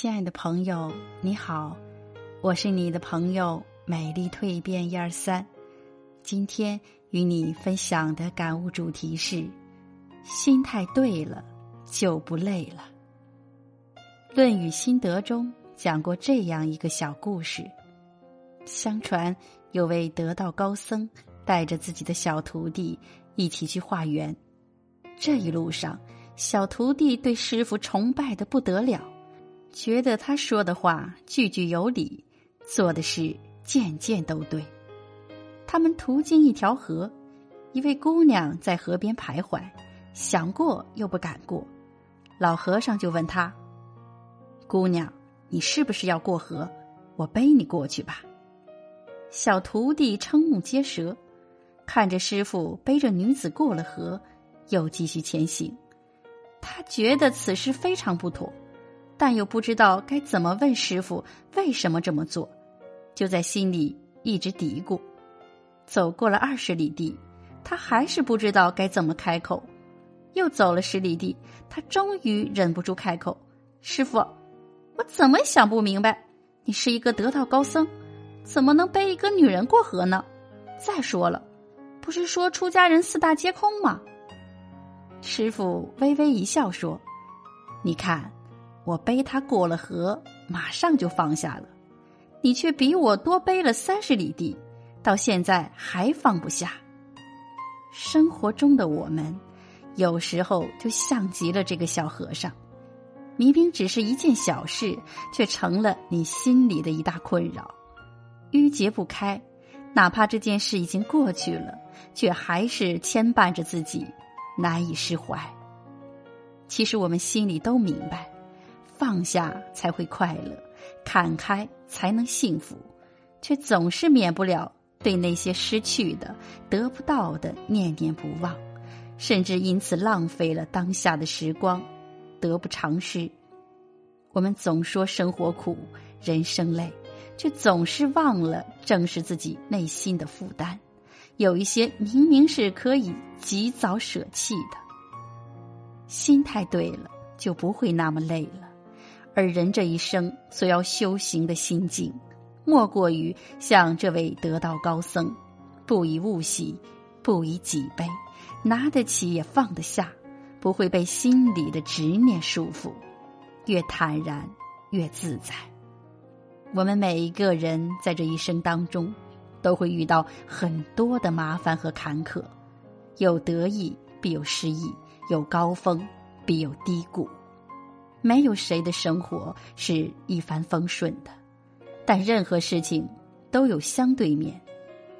亲爱的朋友，你好，我是你的朋友美丽蜕变一二三。今天与你分享的感悟主题是：心态对了就不累了。《论语心得》中讲过这样一个小故事：相传有位得道高僧带着自己的小徒弟一起去化缘，这一路上，小徒弟对师傅崇拜的不得了。觉得他说的话句句有理，做的事件件都对。他们途经一条河，一位姑娘在河边徘徊，想过又不敢过。老和尚就问他：“姑娘，你是不是要过河？我背你过去吧。”小徒弟瞠目结舌，看着师傅背着女子过了河，又继续前行。他觉得此事非常不妥。但又不知道该怎么问师傅为什么这么做，就在心里一直嘀咕。走过了二十里地，他还是不知道该怎么开口。又走了十里地，他终于忍不住开口：“师傅，我怎么想不明白？你是一个得道高僧，怎么能背一个女人过河呢？再说了，不是说出家人四大皆空吗？”师傅微微一笑说：“你看。”我背他过了河，马上就放下了，你却比我多背了三十里地，到现在还放不下。生活中的我们，有时候就像极了这个小和尚，明明只是一件小事，却成了你心里的一大困扰，郁结不开。哪怕这件事已经过去了，却还是牵绊着自己，难以释怀。其实我们心里都明白。放下才会快乐，看开才能幸福，却总是免不了对那些失去的、得不到的念念不忘，甚至因此浪费了当下的时光，得不偿失。我们总说生活苦，人生累，却总是忘了正视自己内心的负担。有一些明明是可以及早舍弃的，心态对了，就不会那么累了。而人这一生所要修行的心境，莫过于像这位得道高僧，不以物喜，不以己悲，拿得起也放得下，不会被心里的执念束缚，越坦然越自在。我们每一个人在这一生当中，都会遇到很多的麻烦和坎坷，有得意必有失意，有高峰必有低谷。没有谁的生活是一帆风顺的，但任何事情都有相对面。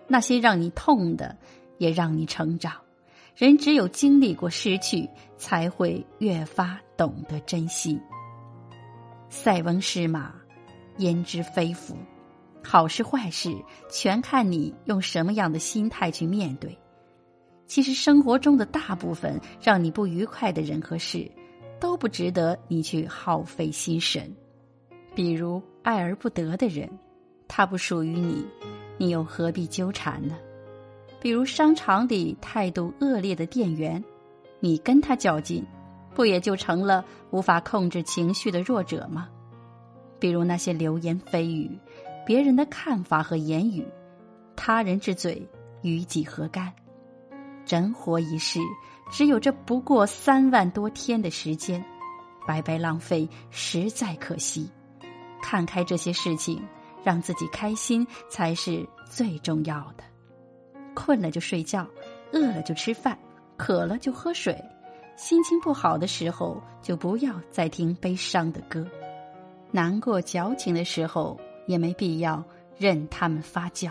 那些让你痛的，也让你成长。人只有经历过失去，才会越发懂得珍惜。塞翁失马，焉知非福？好事坏事，全看你用什么样的心态去面对。其实生活中的大部分让你不愉快的人和事。都不值得你去耗费心神，比如爱而不得的人，他不属于你，你又何必纠缠呢？比如商场里态度恶劣的店员，你跟他较劲，不也就成了无法控制情绪的弱者吗？比如那些流言蜚语，别人的看法和言语，他人之嘴，与己何干？人活一世。只有这不过三万多天的时间，白白浪费，实在可惜。看开这些事情，让自己开心才是最重要的。困了就睡觉，饿了就吃饭，渴了就喝水。心情不好的时候，就不要再听悲伤的歌；难过矫情的时候，也没必要任他们发酵。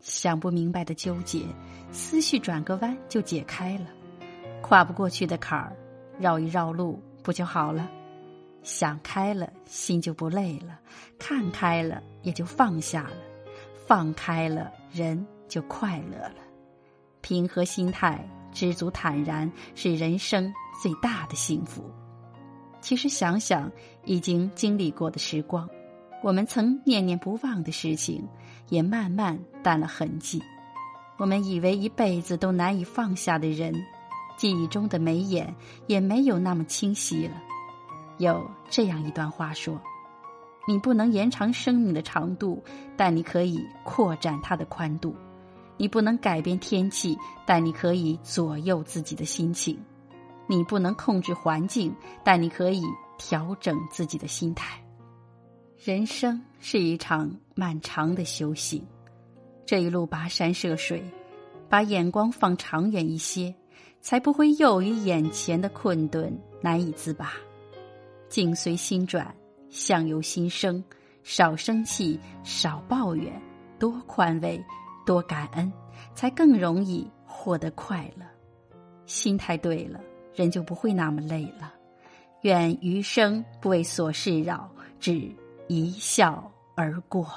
想不明白的纠结，思绪转个弯就解开了。跨不过去的坎儿，绕一绕路不就好了？想开了，心就不累了；看开了，也就放下了；放开了，人就快乐了。平和心态、知足坦然，是人生最大的幸福。其实想想已经经历过的时光，我们曾念念不忘的事情，也慢慢淡了痕迹。我们以为一辈子都难以放下的人。记忆中的眉眼也没有那么清晰了，有这样一段话说：“你不能延长生命的长度，但你可以扩展它的宽度；你不能改变天气，但你可以左右自己的心情；你不能控制环境，但你可以调整自己的心态。人生是一场漫长的修行，这一路跋山涉水，把眼光放长远一些，才不会囿于眼前的困顿，难以自拔。”境随心转，相由心生。少生气，少抱怨，多宽慰，多感恩，才更容易获得快乐。心态对了，人就不会那么累了。愿余生不为琐事扰，只一笑而过。